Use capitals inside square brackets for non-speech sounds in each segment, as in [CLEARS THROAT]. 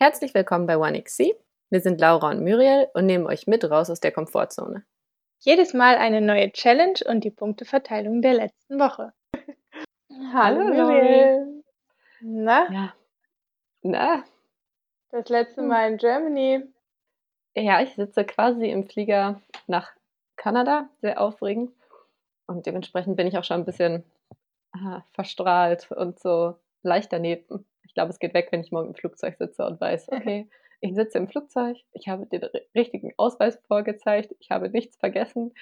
Herzlich willkommen bei OneXC. Wir sind Laura und Muriel und nehmen euch mit raus aus der Komfortzone. Jedes Mal eine neue Challenge und die Punkteverteilung der letzten Woche. [LAUGHS] Hallo, Hallo, Muriel. Na, Ja. Na, das letzte. Mal in Germany. ja, ich sitze quasi im Flieger nach Kanada, sehr aufregend. Und dementsprechend bin ich auch schon ein bisschen ah, verstrahlt und so leicht daneben. Ich glaube, es geht weg, wenn ich morgen im Flugzeug sitze und weiß, okay, ich sitze im Flugzeug, ich habe den ri- richtigen Ausweis vorgezeigt, ich habe nichts vergessen,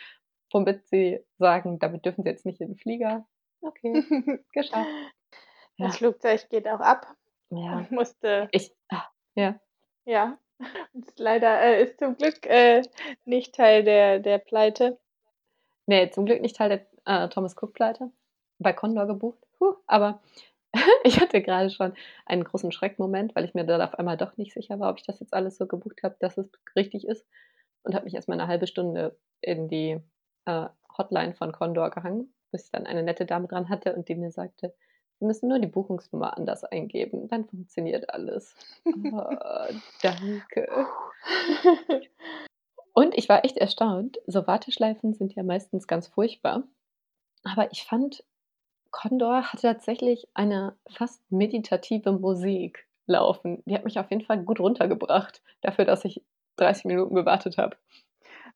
womit sie sagen, damit dürfen sie jetzt nicht in den Flieger. Okay, [LAUGHS] geschafft. Ja. Das Flugzeug geht auch ab Ja, und musste, ich, ah, ja, ja, ist leider äh, ist zum Glück äh, nicht Teil der, der Pleite. nee, zum Glück nicht Teil der äh, Thomas Cook-Pleite, bei Condor gebucht, Puh, aber [LAUGHS] ich hatte gerade schon einen großen Schreckmoment, weil ich mir dann auf einmal doch nicht sicher war, ob ich das jetzt alles so gebucht habe, dass es richtig ist und habe mich erstmal eine halbe Stunde in die äh, Hotline von Condor gehangen, bis ich dann eine nette Dame dran hatte und die mir sagte, Sie müssen nur die Buchungsnummer anders eingeben, dann funktioniert alles. Oh, [LAUGHS] danke. Und ich war echt erstaunt. So Warteschleifen sind ja meistens ganz furchtbar. Aber ich fand, Condor hatte tatsächlich eine fast meditative Musik laufen. Die hat mich auf jeden Fall gut runtergebracht, dafür, dass ich 30 Minuten gewartet habe.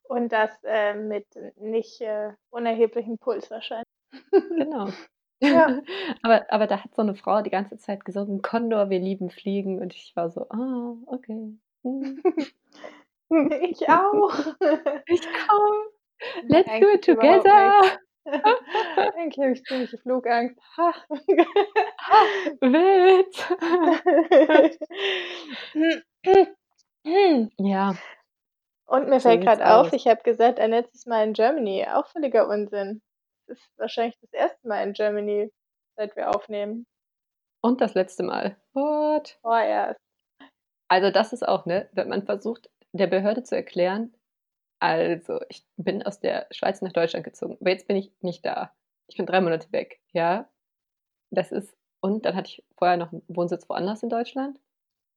Und das äh, mit nicht äh, unerheblichem Puls wahrscheinlich. Genau. [LAUGHS] Ja. [LAUGHS] aber, aber da hat so eine Frau die ganze Zeit gesungen, Condor, wir lieben Fliegen. Und ich war so, ah, okay. [LAUGHS] Ich auch. Ich komme. Let's do Eigentlich it together. Eigentlich habe ich ziemliche Flugangst. Ha. Witz. [LAUGHS] Ja, Und mir fällt gerade auf, ich habe gesagt, ein letztes Mal in Germany. Auch völliger Unsinn. Das ist wahrscheinlich das erste Mal in Germany, seit wir aufnehmen. und das letzte Mal. What? Vorerst. Also das ist auch, ne, wenn man versucht, der Behörde zu erklären, also ich bin aus der Schweiz nach Deutschland gezogen, aber jetzt bin ich nicht da. Ich bin drei Monate weg, ja. Das ist, und dann hatte ich vorher noch einen Wohnsitz woanders in Deutschland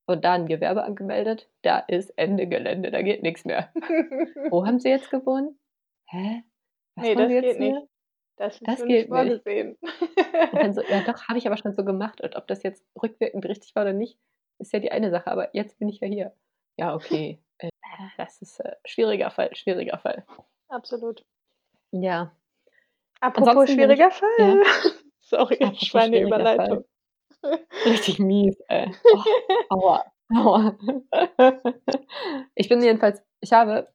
und da ein Gewerbe angemeldet. Da ist Ende Gelände, da geht nichts mehr. [LAUGHS] Wo haben Sie jetzt gewohnt? Hä? Was nee, das Sie jetzt geht hier? nicht. Das Das so geht nicht nicht. vorgesehen. Und dann so, [LAUGHS] ja doch, habe ich aber schon so gemacht. Und ob das jetzt rückwirkend richtig war oder nicht, ist ja die eine Sache. Aber jetzt bin ich ja hier. Ja, okay. Äh, das ist äh, schwieriger Fall, schwieriger Fall. Absolut. Ja, Apropos Ansonsten bin ich- [LAUGHS] schwieriger Fall. ja. Sorry, Apropos ich war eine schwieriger Überleitung. richtig mies, ey. [LAUGHS] Oh, aua, aua. Ich bin jedenfalls, ich habe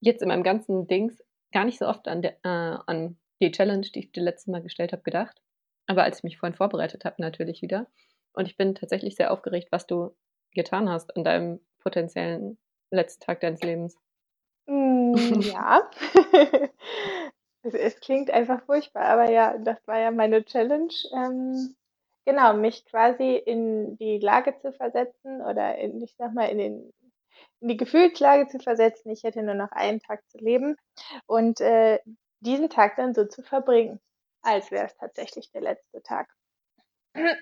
jetzt in meinem ganzen Dings gar nicht so oft an, der, äh, an die Challenge, die ich dir letztes Mal gestellt habe, gedacht. Aber als ich mich vorhin vorbereitet habe, natürlich wieder. Und ich bin tatsächlich sehr aufgeregt, was du getan hast an deinem potenziellen letzten Tag deines Lebens. Mm, [LAUGHS] ja. [LAUGHS] es, es klingt einfach furchtbar, aber ja, das war ja meine Challenge. Ähm, genau, mich quasi in die Lage zu versetzen oder in, ich sag mal, in, den, in die Gefühlslage zu versetzen, ich hätte nur noch einen Tag zu leben und äh, diesen Tag dann so zu verbringen, als wäre es tatsächlich der letzte Tag.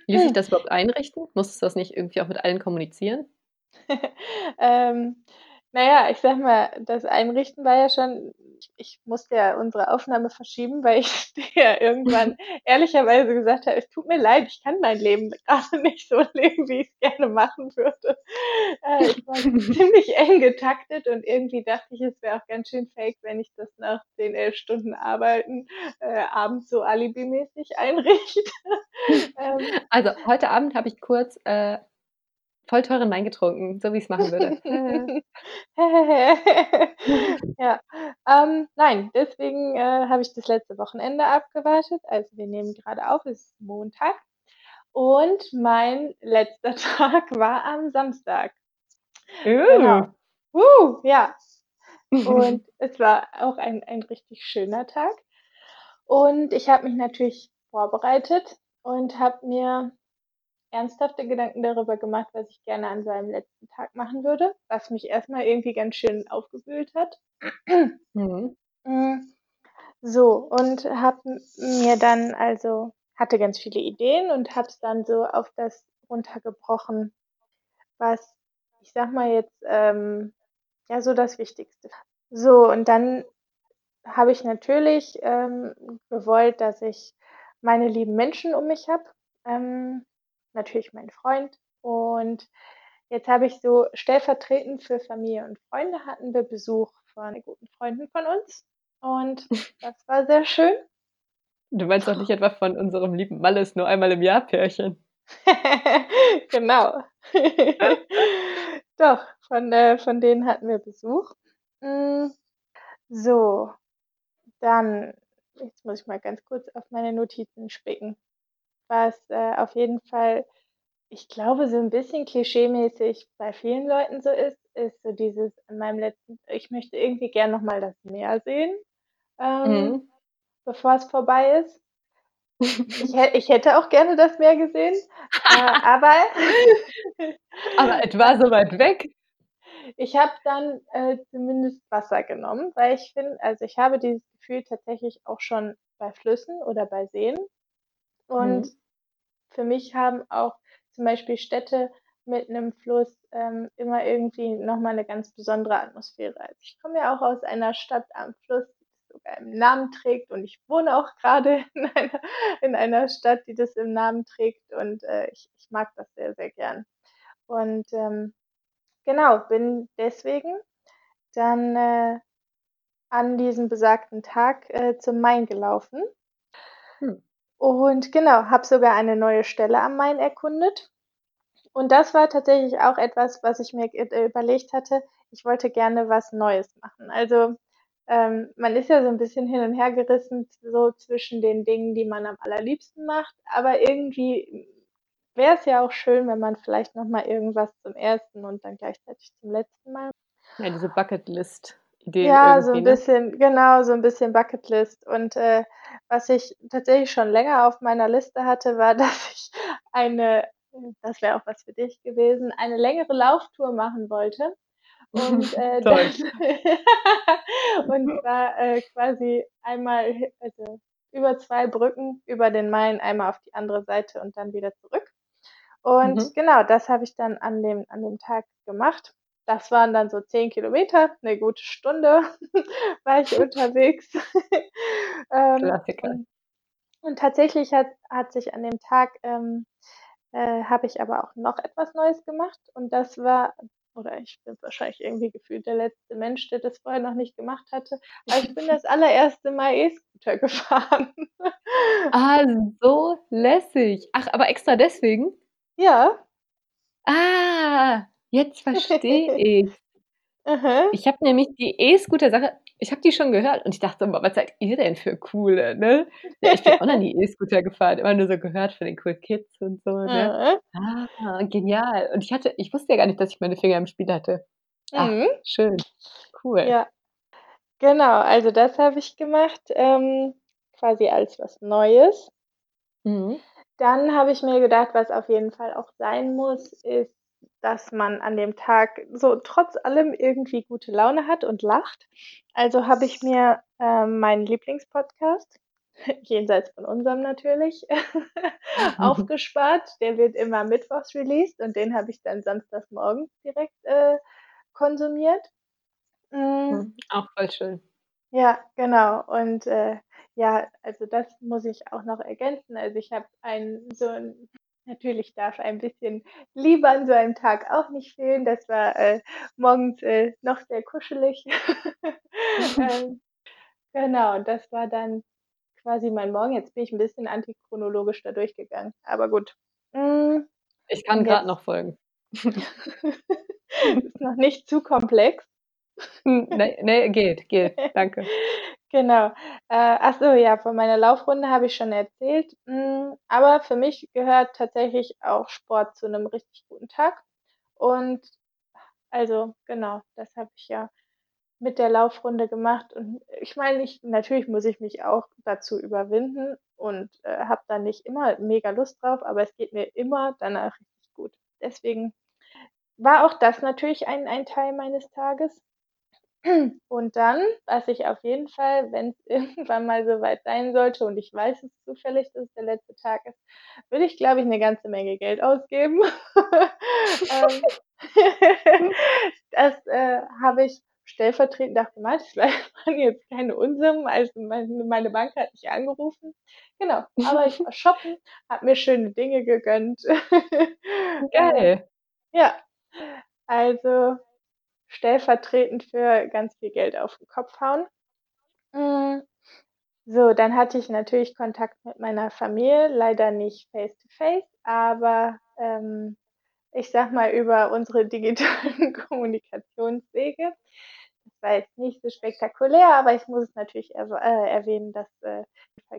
Ließ sich [CLEARS THROAT] das überhaupt einrichten? Musstest du das nicht irgendwie auch mit allen kommunizieren? [LAUGHS] ähm, naja, ich sag mal, das Einrichten war ja schon, ich, musste ja unsere Aufnahme verschieben, weil ich [LAUGHS] dir ja irgendwann [LAUGHS] ehrlicherweise gesagt habe, es tut mir leid, ich kann mein Leben gerade nicht so leben, wie ich es gerne machen würde. Äh, ich war ziemlich eng getaktet und irgendwie dachte ich, es wäre auch ganz schön fake, wenn ich das nach 10, 11 Stunden Arbeiten äh, abends so alibimäßig einrichte. ähm, Also, heute Abend habe ich kurz äh, voll teuren Wein getrunken, so wie ich es machen würde. [LAUGHS] ja, ähm, nein, deswegen äh, habe ich das letzte Wochenende abgewartet. Also wir nehmen gerade auf, es ist Montag. Und mein letzter [LAUGHS] Tag war am Samstag. Genau. Uh, ja. Und [LAUGHS] es war auch ein, ein richtig schöner Tag. Und ich habe mich natürlich vorbereitet und habe mir ernsthafte Gedanken darüber gemacht, was ich gerne an seinem letzten Tag machen würde, was mich erstmal irgendwie ganz schön aufgewühlt hat. Mhm. Mm, So, und habe mir dann also, hatte ganz viele Ideen und habe es dann so auf das runtergebrochen, was sag mal jetzt, ähm, ja, so das Wichtigste. So, und dann habe ich natürlich ähm, gewollt, dass ich meine lieben Menschen um mich habe. Ähm, natürlich mein Freund. Und jetzt habe ich so stellvertretend für Familie und Freunde hatten wir Besuch von guten Freunden von uns. Und [LAUGHS] das war sehr schön. Du meinst doch nicht etwa von unserem lieben Malles nur einmal im Jahr Pärchen? [LAUGHS] genau. [LAUGHS] Doch, von, äh, von denen hatten wir Besuch. Mm, so, dann, jetzt muss ich mal ganz kurz auf meine Notizen spicken. Was äh, auf jeden Fall, ich glaube, so ein bisschen klischeemäßig bei vielen Leuten so ist, ist so dieses in meinem letzten, ich möchte irgendwie gern nochmal das Meer sehen, ähm, mhm. bevor es vorbei ist. Ich, [LAUGHS] ich, hätte auch gerne das Meer gesehen, äh, aber. [LAUGHS] aber es war so weit weg. Ich habe dann äh, zumindest Wasser genommen, weil ich finde, also ich habe dieses Gefühl tatsächlich auch schon bei Flüssen oder bei Seen. Und mhm. für mich haben auch zum Beispiel Städte mit einem Fluss ähm, immer irgendwie nochmal eine ganz besondere Atmosphäre. Also ich komme ja auch aus einer Stadt am Fluss, sogar im Namen trägt. Und ich wohne auch gerade [LAUGHS] in einer, in einer Stadt, die das im Namen trägt. Und äh, ich, ich mag das sehr, sehr gern. Und ähm, genau, bin deswegen dann äh, an diesem besagten Tag äh, zum Main gelaufen. Hm. Und genau, habe sogar eine neue Stelle am Main erkundet. Und das war tatsächlich auch etwas, was ich mir äh, überlegt hatte. Ich wollte gerne was Neues machen. Also ähm, man ist ja so ein bisschen hin und her gerissen, so zwischen den Dingen, die man am allerliebsten macht, aber irgendwie wäre es ja auch schön, wenn man vielleicht nochmal irgendwas zum ersten und dann gleichzeitig zum letzten Mal. Ja, diese Bucketlist. Ideen ja, so ein ne? bisschen, genau, so ein bisschen Bucketlist. Und äh, was ich tatsächlich schon länger auf meiner Liste hatte, war, [LAUGHS] dass ich eine, das wäre auch was für dich gewesen, eine längere Lauftour machen wollte. Und, [LAUGHS] äh, dann, [LAUGHS] und zwar äh, quasi einmal also über zwei Brücken über den Main, einmal auf die andere Seite und dann wieder zurück. Und mhm. genau, das habe ich dann an dem, an dem Tag gemacht. Das waren dann so zehn Kilometer, eine gute Stunde [LAUGHS] war ich unterwegs. [LAUGHS] ähm, Klassiker. Und, und, tatsächlich hat, hat sich an dem Tag, ähm, äh, habe ich aber auch noch etwas Neues gemacht. Und das war oder ich bin wahrscheinlich irgendwie gefühlt der letzte Mensch, der das vorher noch nicht gemacht hatte. Aber ich bin [LAUGHS] das allererste Mal E-Scooter gefahren. ah, so lässig. Ach, aber extra deswegen? Ja. Ah, jetzt verstehe ich. [LAUGHS] Ich habe nämlich die E-Scooter-Sache, ich habe die schon gehört und ich dachte, was seid ihr denn für coole, ne? Ja, ich bin auch noch nie [LAUGHS] E-Scooter gefahren, immer nur so gehört von den Cool Kids und so, ne? Ah, genial. Und ich hatte, ich wusste ja gar nicht, dass ich meine Finger im Spiel hatte. Ah, mhm. schön. Cool. Ja. Genau, also das habe ich gemacht, ähm, quasi als was Neues. Mhm. Dann habe ich mir gedacht, was auf jeden Fall auch sein muss, ist dass man an dem Tag so trotz allem irgendwie gute Laune hat und lacht. Also habe ich mir äh, meinen Lieblingspodcast, [LAUGHS] jenseits von unserem natürlich, [LAUGHS] aufgespart. Der wird immer mittwochs released und den habe ich dann samstags morgens direkt äh, konsumiert. Mhm. Auch voll schön. Ja, genau. Und äh, ja, also das muss ich auch noch ergänzen. Also ich habe einen so ein Natürlich darf ein bisschen Liebe an so einem Tag auch nicht fehlen. Das war äh, morgens äh, noch sehr kuschelig. [LAUGHS] [LAUGHS] ähm, genau, das war dann quasi mein Morgen. Jetzt bin ich ein bisschen antichronologisch da durchgegangen. Aber gut. Mm, ich kann gerade noch folgen. [LAUGHS] ist noch nicht zu komplex. Hm, nee, nee, geht, geht. Danke. Genau. Äh, ach so, ja, von meiner Laufrunde habe ich schon erzählt. Mm, aber für mich gehört tatsächlich auch Sport zu einem richtig guten Tag. Und also genau, das habe ich ja mit der Laufrunde gemacht. Und ich meine, ich, natürlich muss ich mich auch dazu überwinden und äh, habe da nicht immer mega Lust drauf, aber es geht mir immer danach richtig gut. Deswegen war auch das natürlich ein, ein Teil meines Tages. Und dann, was ich auf jeden Fall, wenn es [LAUGHS] irgendwann mal soweit sein sollte und ich weiß es zufällig, dass es der letzte Tag ist, würde ich, glaube ich, eine ganze Menge Geld ausgeben. [LAUGHS] ähm, [LAUGHS] das äh, habe ich stellvertretend auch gemacht. Das waren jetzt keine Unsummen, also meine, meine Bank hat nicht angerufen. Genau, aber ich war shoppen, habe mir schöne Dinge gegönnt. Geil. ja, also stellvertretend für ganz viel Geld auf den Kopf hauen. Mm, so, dann hatte ich natürlich Kontakt mit meiner Familie, leider nicht face to face, aber ähm, ich sag mal über unsere digitalen [LAUGHS] Kommunikationswege. Das war jetzt nicht so spektakulär, aber ich muss es natürlich erw äh, erwähnen, dass äh,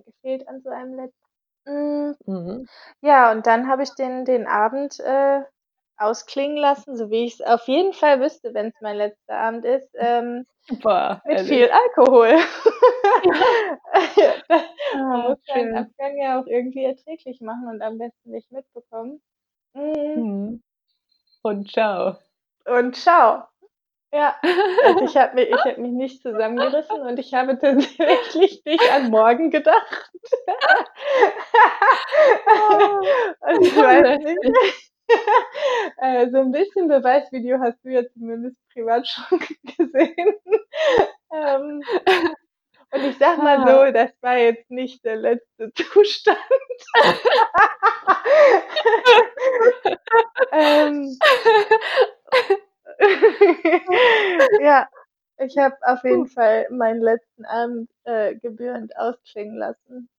gefehlt an so einem letzten. Mm, mhm. Ja, und dann habe ich den, den Abend äh, ausklingen lassen, so wie ich es auf jeden Fall wüsste, wenn es mein letzter Abend ist. Ähm, Super. Mit ehrlich. viel Alkohol. [LAUGHS] [LAUGHS] Man Ah, muss schön. Abgang ja auch irgendwie erträglich machen und am besten nicht mitbekommen. Mhm. Mhm. Und ciao. Und ciao. Ja, also ich habe mich, [LAUGHS] ich hab mich nicht zusammengerissen und ich habe tatsächlich nicht an morgen gedacht. und ich weiß nicht. Äh, so ein bisschen Beweisvideo hast du ja zumindest privat [LAUGHS] schon gesehen. ähm, und ich sag mal so, das war jetzt nicht der letzte [LAUGHS] Zustand. ähm, ja, ich habe auf jeden Fall meinen letzten Abend äh, gebührend ausklingen lassen.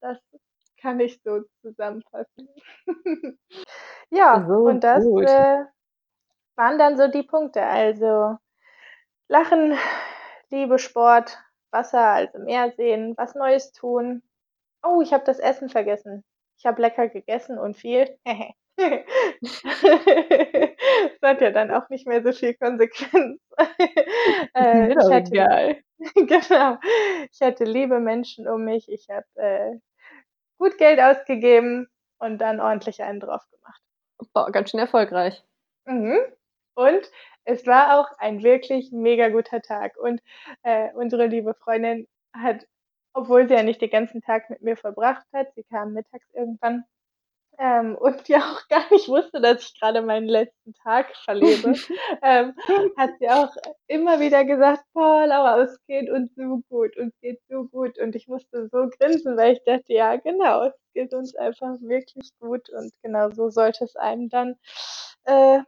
Das kann ich so zusammenfassen. [LAUGHS] ja, So und das äh, waren dann so die Punkte. Also Lachen, Liebe, Sport, Wasser, also Meer sehen, was Neues tun. Oh, ich habe das Essen vergessen. Ich habe lecker gegessen und viel. [LAUGHS] das hat ja dann auch nicht mehr so viel Konsequenz. [LAUGHS] äh, ich hatte, egal. [LAUGHS] genau. Ich hatte liebe Menschen um mich. Ich habe äh, gut Geld ausgegeben und dann ordentlich einen drauf gemacht. Boah, ganz schön erfolgreich. Mhm. Und es war auch ein wirklich mega guter Tag. Und äh, unsere liebe Freundin hat, obwohl sie ja nicht den ganzen Tag mit mir verbracht hat, sie kam mittags irgendwann ähm, und ja auch [LAUGHS] gar nicht wusste, dass ich gerade meinen letzten Tag verlebe, [LAUGHS] ähm, hat sie auch immer wieder gesagt, boah, Laura, es geht uns so gut, uns geht so gut. Und ich musste so grinsen, weil ich dachte, ja, genau, es geht uns einfach wirklich gut und genau so sollte es einem dann äh,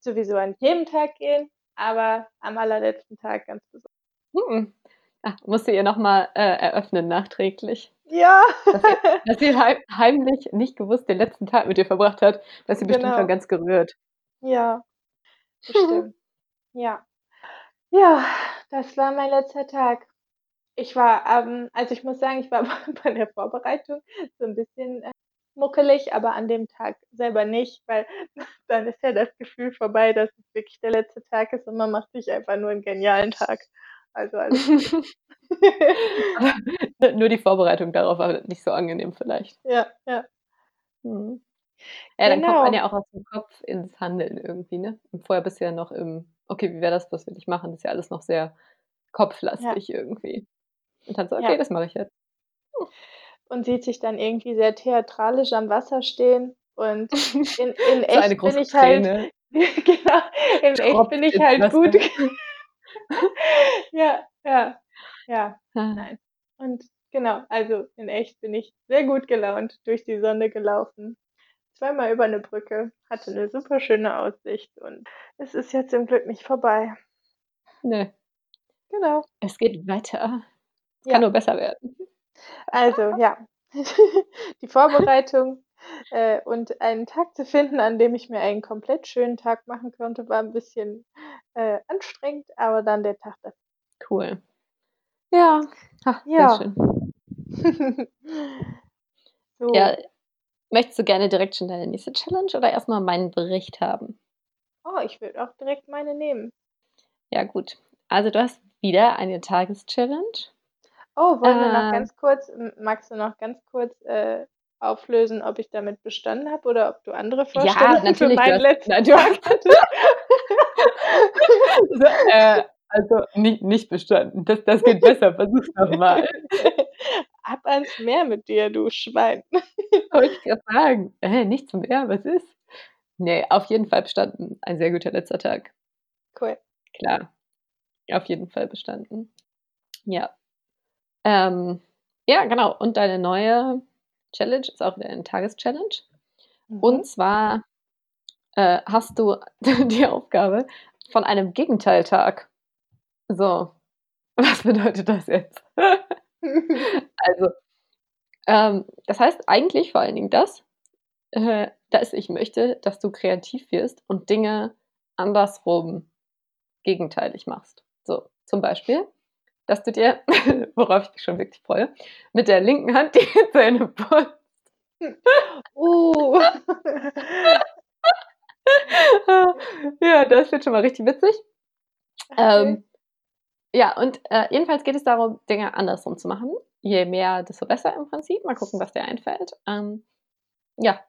sowieso an jedem Tag gehen, aber am allerletzten Tag ganz besonders. Hm. Ach, musste ihr nochmal äh, eröffnen nachträglich. Ja. Dass sie, dass sie heim, heimlich nicht gewusst den letzten Tag mit dir verbracht hat, dass sie bestimmt Genau. schon ganz gerührt. Ja, bestimmt. [LAUGHS] ja. Ja, das war mein letzter Tag. Ich war, ähm, also ich muss sagen, ich war [LAUGHS] bei der Vorbereitung so ein bisschen äh, muckelig, aber an dem Tag selber nicht, weil [LAUGHS] dann ist ja das Gefühl vorbei, dass es wirklich der letzte Tag ist und man macht sich einfach nur einen genialen Tag. Also. [LAUGHS] Aber nur die Vorbereitung darauf war nicht so angenehm vielleicht. ja, ja. Mhm. Ja, dann kommt man Genau. ja auch aus dem Kopf ins Handeln irgendwie, ne? Und vorher bist du ja noch im, okay, wie wäre das, was will ich machen? Das ist ja alles noch sehr Ja, kopflastig irgendwie. Und dann so, okay, ja. das mache ich jetzt. Und sieht sich dann irgendwie sehr theatralisch am Wasser stehen und [LAUGHS] in, in so echt eine bin ich halt, [LAUGHS] genau, in echt tropft bin ich halt gut. [LAUGHS] Ja, ja, ja, nein. Und genau, also in echt bin ich sehr gut gelaunt durch die Sonne gelaufen. Zweimal über eine Brücke, hatte eine super schöne Aussicht und es ist ja zum Glück nicht vorbei. ne, Genau, es geht weiter. Es kann ja. nur besser werden. Also ja, [LAUGHS] die Vorbereitung äh, und einen Tag zu finden, an dem ich mir einen komplett schönen Tag machen konnte, war ein bisschen äh, anstrengend, aber dann der Tag das. Cool. Ja, ach, sehr Ja. schön. [LAUGHS] so, Ja, möchtest du gerne direkt schon deine nächste Challenge oder erstmal meinen Bericht haben? oh, ich würde auch direkt meine nehmen. Ja, gut. Also du hast wieder eine Tageschallenge. Oh, wollen wir noch Äh, ganz kurz, magst du noch ganz kurz äh, auflösen, ob ich damit bestanden habe oder ob du andere ja, Vorstellungen für natürlich, du meinen letzten nein, Tag hattest? [LAUGHS] so, äh, also nicht, nicht bestanden. Das, das geht besser. Versuch's nochmal. [LAUGHS] Ab ans Meer mit dir, du Schwein. [LAUGHS] Wollte ich gerade sagen. Äh, nichts mehr, was ist? Nee, auf jeden Fall bestanden. Ein sehr guter letzter Tag. Cool. Klar. Auf jeden Fall bestanden. Ja. Ähm, ja, genau. Und deine neue Challenge ist auch wieder eine Tageschallenge. Mhm. Und zwar äh, hast du [LAUGHS] die Aufgabe von einem Gegenteiltag. So, was bedeutet das jetzt? [LAUGHS] also, ähm, das heißt eigentlich vor allen Dingen das, äh, dass ich möchte, dass du kreativ wirst und Dinge andersrum gegenteilig machst. So, zum Beispiel, dass du dir, [LAUGHS] worauf ich mich schon wirklich freue, mit der linken Hand die Zähne putzt. Uh. [LAUGHS] ja, das wird schon mal richtig witzig. Okay. Ähm, ja, und äh, jedenfalls geht es darum, Dinge andersrum zu machen. Je mehr, desto besser im Prinzip. Mal gucken, was dir einfällt. Ähm, ja,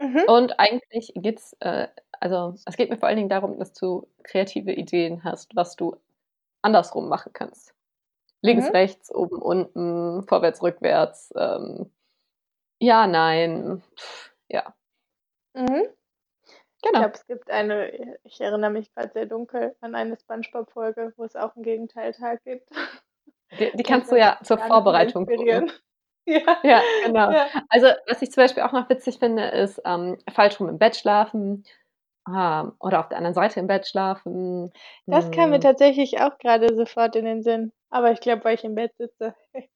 Mhm. und eigentlich geht's, äh, also es geht mir vor allen Dingen darum, dass du kreative Ideen hast, was du andersrum machen kannst. Links, Mhm. rechts, oben, unten, vorwärts, rückwärts. Ähm, ja, nein. Pff, ja, Mhm. Ich genau. glaube, es gibt eine, ich erinnere mich gerade sehr dunkel an eine Spongebob-Folge, wo es auch einen Gegenteiltag gibt. Die, die [LAUGHS] kannst du ja ich zur Vorbereitung gucken. [LAUGHS] Ja. Ja, genau. Ja. Also, was ich zum Beispiel auch noch witzig finde, ist ähm, falsch rum im Bett schlafen ähm, oder auf der anderen Seite im Bett schlafen. Das kam mir Hm. tatsächlich auch gerade sofort in den Sinn. Aber ich glaube, weil ich im Bett sitze. [LAUGHS]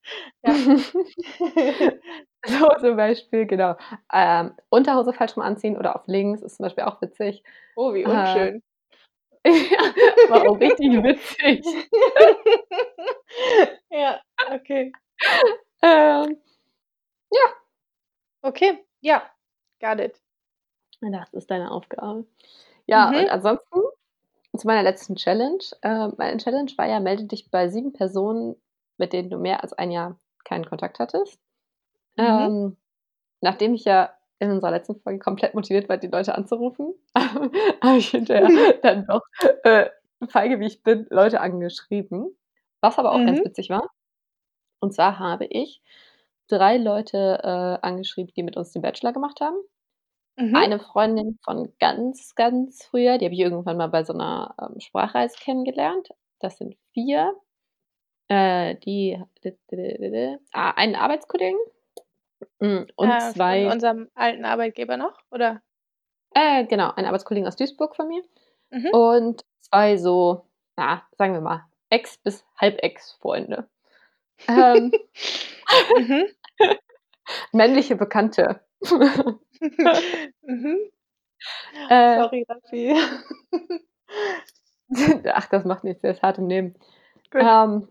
Ja. [LAUGHS] so zum Beispiel, genau. Ähm, Unterhose falsch rum anziehen oder auf links ist zum Beispiel auch witzig. Oh, wie unschön. [LAUGHS] ja, war auch richtig witzig. Ja, okay. Ähm, Okay, ja, got it. Das ist deine Aufgabe. Ja, Mhm. und ansonsten zu meiner letzten Challenge. Äh, meine Challenge war ja, melde dich bei sieben Personen, mit denen du mehr als ein Jahr keinen Kontakt hattest. Mhm. Ähm, nachdem ich ja in unserer letzten Folge komplett motiviert war, die Leute anzurufen, [LAUGHS] habe ich hinterher [LAUGHS] dann doch, äh, feige wie ich bin, Leute angeschrieben. Was aber auch ganz Mhm. witzig war. Und zwar habe ich drei Leute äh, angeschrieben, die mit uns den Bachelor gemacht haben. Mhm. Eine Freundin von ganz, ganz früher, die habe ich irgendwann mal bei so einer ähm, Sprachreise kennengelernt. Das sind vier. Äh, die, ah, einen Arbeitskollegen mm, und Äh, von zwei, unserem alten Arbeitgeber noch, oder? äh, genau, einen Arbeitskollegen aus Duisburg von mir Mhm. und zwei so, na, sagen wir mal, Ex- bis Halb-Ex-Freunde. Ähm, [LAUGHS] Mhm. [LAUGHS] männliche Bekannte. [LAUGHS] Mhm. äh, Sorry, Raffi. [LAUGHS] ach, das macht nichts, der ist hart im Nehmen. Gut. Ähm,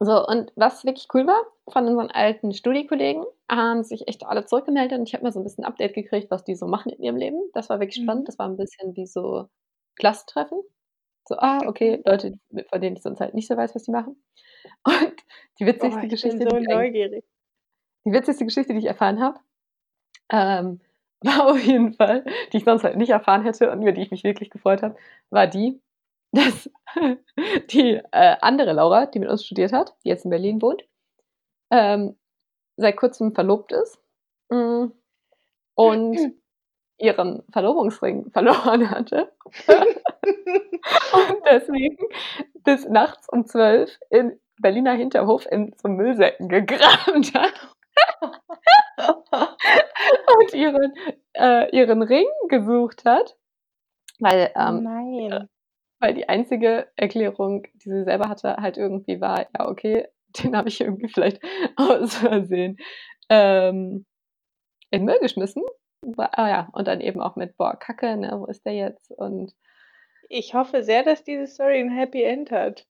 so, und was wirklich cool war, von unseren alten Studiekollegen haben sich echt alle zurückgemeldet und ich habe mal so ein bisschen Update gekriegt, was die so machen in ihrem Leben. Das war wirklich spannend. Mhm. Das war ein bisschen wie so Klassentreffen. So, ah, okay, Leute, von denen ich sonst halt nicht so weiß, was die machen. Und die witzigste ich Geschichte, so die, die witzigste Geschichte, die ich erfahren habe, ähm, [LAUGHS] war auf jeden Fall, die ich sonst halt nicht erfahren hätte und über die ich mich wirklich gefreut habe, war die, [LAUGHS] dass [LAUGHS] die äh, andere Laura, die mit uns studiert hat, die jetzt in Berlin wohnt, ähm, seit kurzem verlobt ist mm, und [CLEARS THROAT] ihren Verlobungsring verloren hatte. Und deswegen bis nachts um zwölf in Berliner Hinterhof in so Müllsäcken gegraben hat [LAUGHS] und ihren, äh, ihren Ring gesucht hat, weil, Oh ähm, nein. weil die einzige Erklärung, die sie selber hatte, halt irgendwie war, ja, okay, [LAUGHS] den habe ich irgendwie vielleicht [LAUGHS] aus Versehen ähm, in den Müll geschmissen. Ah ja, und dann eben auch mit, boah, Kacke, ne, wo ist der jetzt? Und Ich hoffe sehr, dass diese Story ein Happy End hat.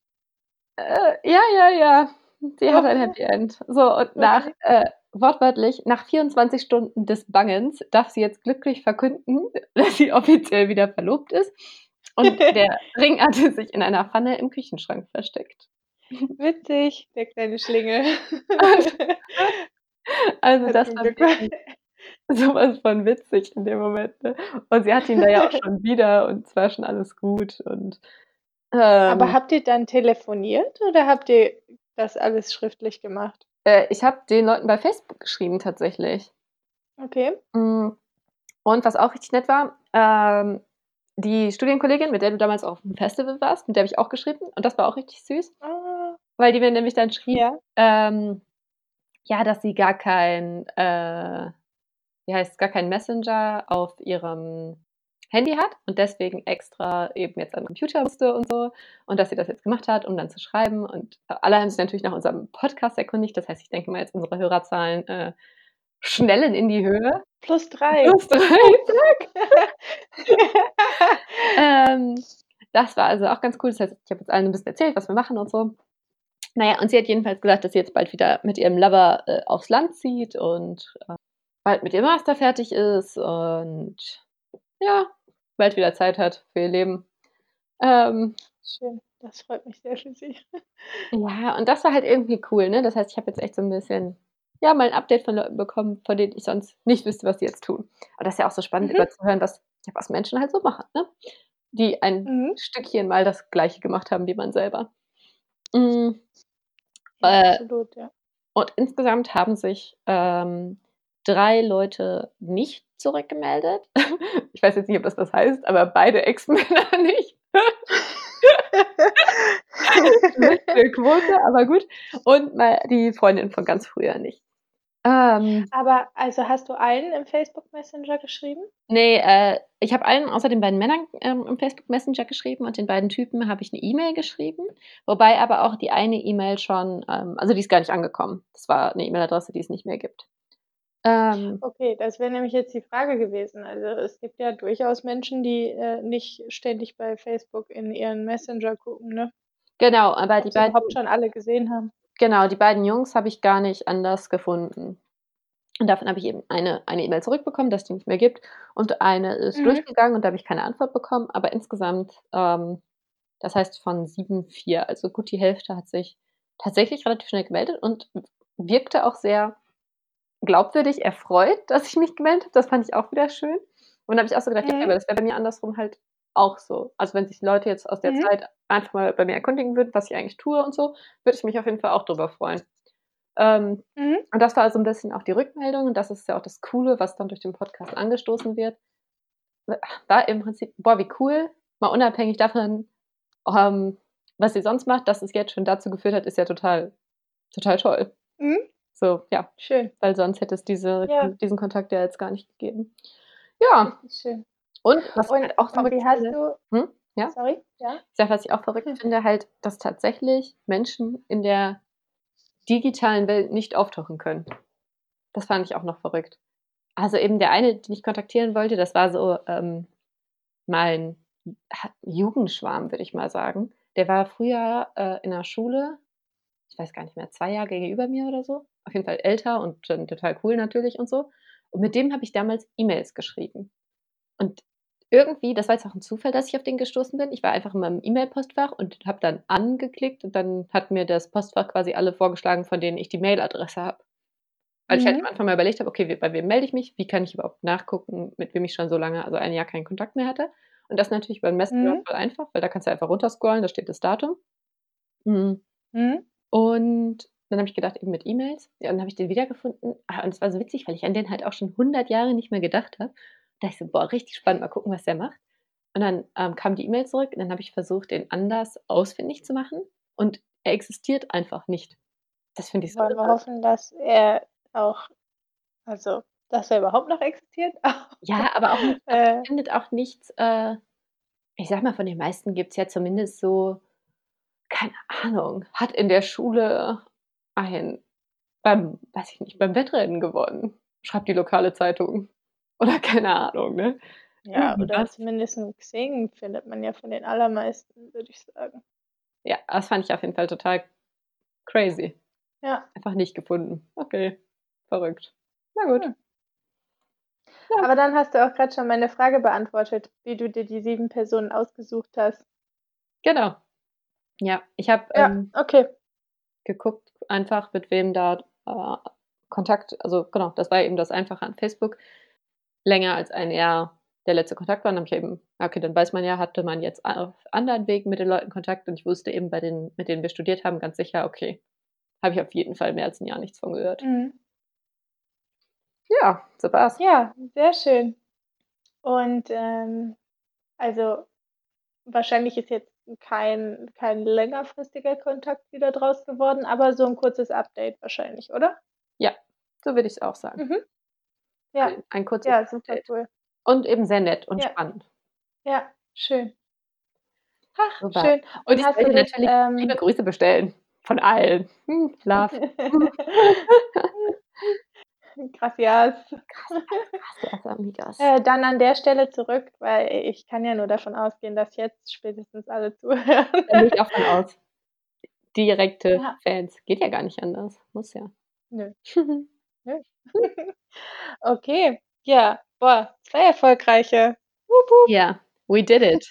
äh, ja, ja, ja, sie hat ein Oh. Happy End. So, und nach, Okay. äh, wortwörtlich, nach 24 Stunden des Bangens darf sie jetzt glücklich verkünden, [LAUGHS] dass sie offiziell wieder verlobt ist. Und [LAUGHS] der Ring hatte sich in einer Pfanne im Küchenschrank versteckt. Witzig, der kleine Schlingel. [LAUGHS] Also das war sowas von witzig in dem Moment. Ne? Und sie hat ihn da ja auch schon wieder und es war schon alles gut. Und Aber ähm, habt ihr dann telefoniert oder habt ihr das alles schriftlich gemacht? Äh, ich habe den Leuten bei Facebook geschrieben tatsächlich. Okay. Mm, Und was auch richtig nett war, ähm, die Studienkollegin, mit der du damals auf dem Festival warst, mit der habe ich auch geschrieben und das war auch richtig süß, Ah. weil die mir nämlich dann schrieb, Ja. ähm, ja, dass sie gar kein, äh, wie heißt's, gar keinen Messenger auf ihrem Handy hat und deswegen extra eben jetzt an den Computer musste und so und dass sie das jetzt gemacht hat, um dann zu schreiben und alle haben sich natürlich nach unserem Podcast erkundigt. Das heißt, ich denke mal jetzt unsere Hörerzahlen, äh, schnellen in die Höhe. Plus 3. Plus 3, [LAUGHS] zack. [LAUGHS] Ähm, das war also auch ganz cool. Das heißt, ich habe jetzt allen 'n bisschen erzählt, was wir machen und so. Na ja, und sie hat jedenfalls gesagt, dass sie jetzt bald wieder mit ihrem Lover, äh, aufs Land zieht und, äh, bald mit ihrem Master fertig ist und ja, bald wieder Zeit hat für ihr Leben. Ähm Schön, das freut mich sehr für sie. Ja, und das war halt irgendwie cool, ne? Das heißt, ich habe jetzt echt so 'n bisschen, ja, mal 'n Update von Leuten bekommen, von denen ich sonst nicht wüsste, was sie jetzt tun. Und das ist ja auch so spannend, Mhm. zu hören, was ja, was Menschen halt so machen, ne? Die ein Mhm. Stückchen mal das Gleiche gemacht haben wie man selber. Hm. Ja, Äh absolut, ja. und insgesamt haben sich, ähm, 3 Leute nicht zurückgemeldet. [LAUGHS] Ich weiß jetzt nicht, ob das was heißt, aber beide Ex-Männer [LAUGHS] nicht. [LAUGHS] Schlechte Quote, aber gut. Und mal die Freundin von ganz früher nicht. Ähm Aber also, hast du allen im Facebook Messenger geschrieben? Ne, äh, ich habe allen außer den beiden Männern, ähm, im Facebook Messenger geschrieben und den beiden Typen habe ich 'ne E-Mail geschrieben, wobei aber auch die eine E-Mail schon ähm, also, die ist gar nicht angekommen. Das war 'ne E-Mail-Adresse, die es nicht mehr gibt. Ähm Okay, das wäre nämlich jetzt die Frage gewesen. Also, es gibt ja durchaus Menschen, die, äh, nicht ständig bei Facebook in ihren Messenger gucken, ne? Genau, aber die Ob sie überhaupt beiden schon alle gesehen haben. genau, die beiden Jungs habe ich gar nicht anders gefunden. Und davon habe ich eben eine eine E-Mail zurückbekommen, dass die nicht mehr gibt und eine ist Mhm. durchgegangen und da habe ich keine Antwort bekommen, aber insgesamt, ähm das heißt von 7, 4, also gut die Hälfte hat sich tatsächlich relativ schnell gemeldet und wirkte auch sehr glaubwürdig erfreut, [LAUGHS] dass ich mich gemeldet habe. Das fand ich auch wieder schön. Und da habe ich auch so gedacht: „Ja, Mhm. aber das wäre bei mir andersrum halt auch so.“ Also, wenn sich Leute jetzt aus der Mhm. Zeit einfach mal bei mir erkundigen würden, was ich eigentlich tue und so, würde ich mich auf jeden Fall auch drüber freuen. Ähm, Mhm. und das war so 'n bisschen auch die Rückmeldung und das ist ja auch das Coole, was dann durch den Podcast angestoßen wird. War im Prinzip: „Boah, wie cool“, mal unabhängig davon, ähm, was sie sonst macht, dass es jetzt schon dazu geführt hat, ist ja total total toll. Mhm. So, ja, Schön. weil sonst hätte es diese Ja. diesen Kontakt ja jetzt gar nicht gegeben. Ja. Schön. Und was ich Und halt auch verrückt wie hast finde du hm, ja? sorry, ja? Ich sage, was ich auch verrückt Hm. finde halt, dass tatsächlich Menschen in der digitalen Welt nicht auftauchen können. Das fand ich auch noch verrückt. Also, eben der eine, den ich kontaktieren wollte, das war so, ähm, mein Jugendschwarm, würde ich mal sagen. Der war früher, äh, in der Schule, ich weiß gar nicht mehr, 2 Jahrgänge über mir oder so. Auf jeden Fall älter und dann total cool natürlich und so. Und mit dem habe ich damals E-Mails geschrieben. Und irgendwie das war jetzt auch 'n Zufall, dass ich auf den gestoßen bin. Ich war einfach in meinem E-Mail-Postfach und habe dann angeklickt und dann hat mir das Postfach quasi alle vorgeschlagen, von denen ich die Mailadresse habe. Weil ich halt am Mhm. Anfang mal überlegt habe: „Okay, bei wem melde ich mich? Wie kann ich überhaupt nachgucken, mit wem ich schon so lange also, ein Jahr keinen Kontakt mehr hatte?“ Und das natürlich beim Messenger Mhm. voll einfach, weil da kannst du einfach runterscrollen, da steht das Datum. Mhm. Mhm. Und dann habe ich gedacht, eben mit E-Mails. Ja, dann habe ich den wiedergefunden. Ah, und es war so witzig, weil ich an den halt auch schon 100 Jahre nicht mehr gedacht habe. Da ich so: „Boah, richtig spannend, mal gucken, was der macht.“ Und dann, ähm, kam die E-Mail zurück und dann habe ich versucht, den anders ausfindig zu machen und er existiert einfach nicht. Das finde ich so Wollen wir hoffen, dass er auch also, dass er überhaupt noch existiert? [LAUGHS] Ja, aber auch Äh. findet auch nichts äh, ich sage mal, von den meisten gibt's ja zumindest so keine Ahnung, hat in der Schule ein beim weiß ich nicht, beim Wettrennen gewonnen, schreibt die lokale Zeitung. Oder keine Ahnung, ne? Ja, Irgendwie oder was. zumindest 'n Xing findet man ja von den allermeisten, würde ich sagen. Ja, das fand ich auf jeden Fall total crazy. Ja. Einfach nicht gefunden. Okay, verrückt. Na gut. Hm. Ja. Aber dann hast du auch grad schon meine Frage beantwortet, wie du dir die 7 Personen ausgesucht hast. Genau. Ja, ich habe, Ja, ähm okay. geguckt einfach, mit wem da, äh, Kontakt also, genau, das war eben das Einfache an Facebook. Länger als ein Jahr der letzte Kontakt war, dann habe ich eben okay, dann weiß man ja, hatte man jetzt auf anderen Wegen mit den Leuten Kontakt und ich wusste eben bei den mit denen wir studiert haben, ganz sicher, okay, habe ich auf jeden Fall mehr als 'n Jahr nichts von gehört. Mhm. Ja, so war's. Ja, sehr schön. Und ähm, also wahrscheinlich ist jetzt kein, kein längerfristiger Kontakt wieder draus geworden, aber so ein kurzes Update wahrscheinlich, oder? Ja, so würde ich es auch sagen. Mhm. Ja, Ein, ein kurzes ja, super Update. cool. Und eben sehr nett und Ja. spannend. Ja, schön. Ach, Super. schön. Und ich dich, natürlich ähm, liebe Grüße bestellen. Von allen. Hm, Love. [LAUGHS] [LAUGHS] [LAUGHS] Gracias. Gracias, amigos. Äh, dann an der Stelle zurück, weil ich kann ja nur davon ausgehen, dass jetzt spätestens alle zuhören. Da gehe ich auch von aus. Direkte Ja. Fans. Geht ja gar nicht anders. Muss ja. Nö. [LAUGHS] [LAUGHS] Okay, ja, boah, zwei erfolgreiche. Ja, we did it.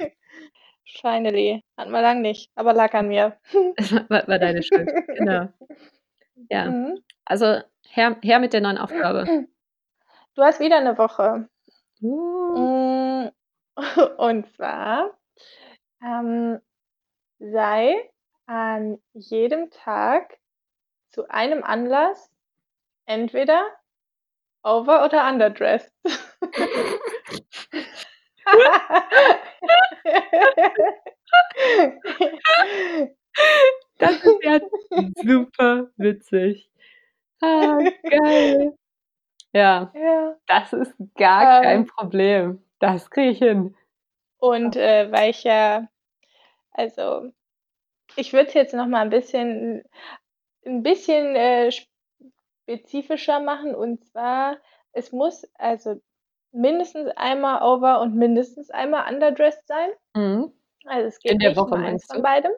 Finally. Hatten wir lang nicht, aber lag an mir. War war deine Schuld. Genau. Ja. Mhm. Also her, her mit der neuen Aufgabe. Du hast wieder eine Woche. Uh, Mm, [LAUGHS] Und zwar ähm, sei an jedem Tag zu einem Anlass entweder over- oder underdressed. [LAUGHS] Das ist ja super witzig. Ah, geil. Ja, ja. das ist gar kein Ähm. Problem. Das kriege ich hin. Und äh, weil ich ja, also ich würde es jetzt noch mal ein bisschen, ein bisschen äh, spezifischer machen. Und zwar, es muss also mindestens einmal over und mindestens einmal underdressed sein. Mhm. Also es geht In der nicht Woche, nur eins von beidem.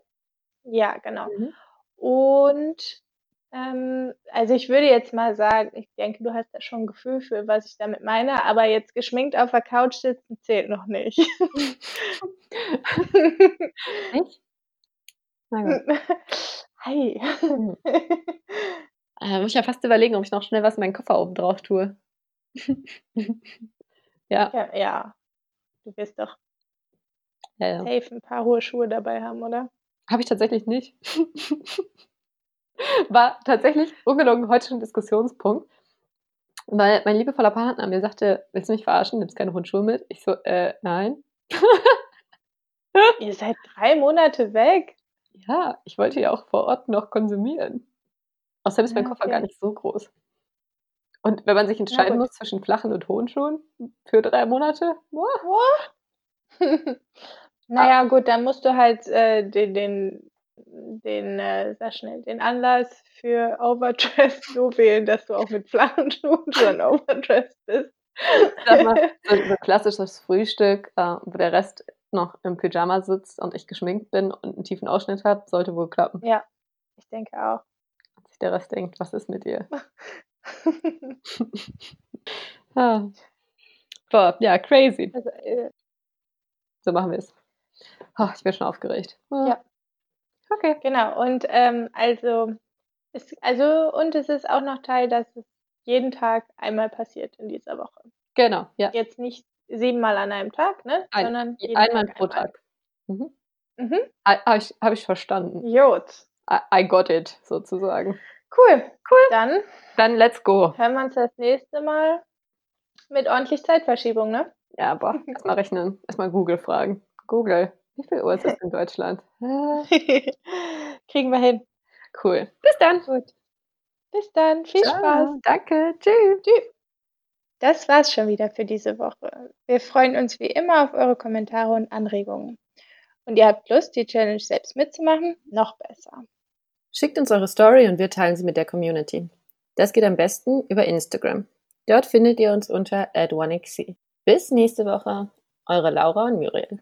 Ja, genau. Mhm. Und ähm, also ich würde jetzt mal sagen, ich denke, du hast da schon ein Gefühl für, was ich damit meine, aber jetzt geschminkt auf der Couch sitzen zählt noch nicht. Nicht? Na gut. [LAUGHS] Hi. Mhm. Äh, muss ich ja fast überlegen, ob ich noch schnell was in meinen Koffer oben drauf tue. [LAUGHS] ja, Ja, ja, du wirst doch ja, ja. safe ein paar hohe Schuhe dabei haben, oder? Habe ich tatsächlich nicht. [LAUGHS] War tatsächlich ungelogen heute schon ein Diskussionspunkt. Weil mein liebevoller Partner mir sagte, willst du mich verarschen, nimmst keine Hundschuhe mit? Ich so, äh, nein. Ihr seid drei Monate weg. Ja, ich wollte ja auch vor Ort noch konsumieren. Außerdem ist mein Ja, Koffer okay. gar nicht so groß. Und wenn man sich entscheiden gut. muss zwischen flachen und hohen Schuhen für drei Monate, boah, [LAUGHS] naja, gut, dann musst du halt äh, den, den, den äh, sag schnell, den Anlass für Overdressed so wählen, dass du auch mit flachen Schuhen schon overdressed bist. mal, so, so klassisches Frühstück, äh, wo der Rest noch im Pyjama sitzt und ich geschminkt bin und einen tiefen Ausschnitt habe, sollte wohl klappen. ja, ich denke auch. Und sich der Rest denkt, was ist mit dir? [LAUGHS] [LAUGHS] Ah. Boah, ja, crazy. also, äh, So machen wir es. Oh, ich bin schon aufgeregt. Ah. Ja. Okay. genau, und ähm, also, es, also, und es ist auch noch Teil, dass es jeden Tag einmal passiert in dieser Woche. Genau, ja. Jetzt nicht siebenmal an einem Tag, ne? Ein, sondern jeden einmal Tag pro einmal. Tag. Mhm. Mhm. Habe ich, hab ich verstanden. Jod. I, I got it, sozusagen. Cool. Cool. Dann Dann let's go. hören wir uns das nächste Mal mit ordentlich Zeitverschiebung, ne? Ja, aber erstmal rechnen. Erstmal Google fragen. Google, wie viel Uhr ist es [LAUGHS] in Deutschland? [LAUGHS] Kriegen wir hin. cool. Bis dann. Gut. Bis dann. Viel Ciao. Spaß. Danke. Tschüss. Das war's schon wieder für diese Woche. Wir freuen uns wie immer auf eure Kommentare und Anregungen. Und ihr habt Lust, die Challenge selbst mitzumachen? Noch besser. Schickt uns eure Story und wir teilen sie mit der Community. Das geht am besten über Instagram. Dort findet ihr uns unter @1xc. Bis nächste Woche. Eure Laura und Muriel.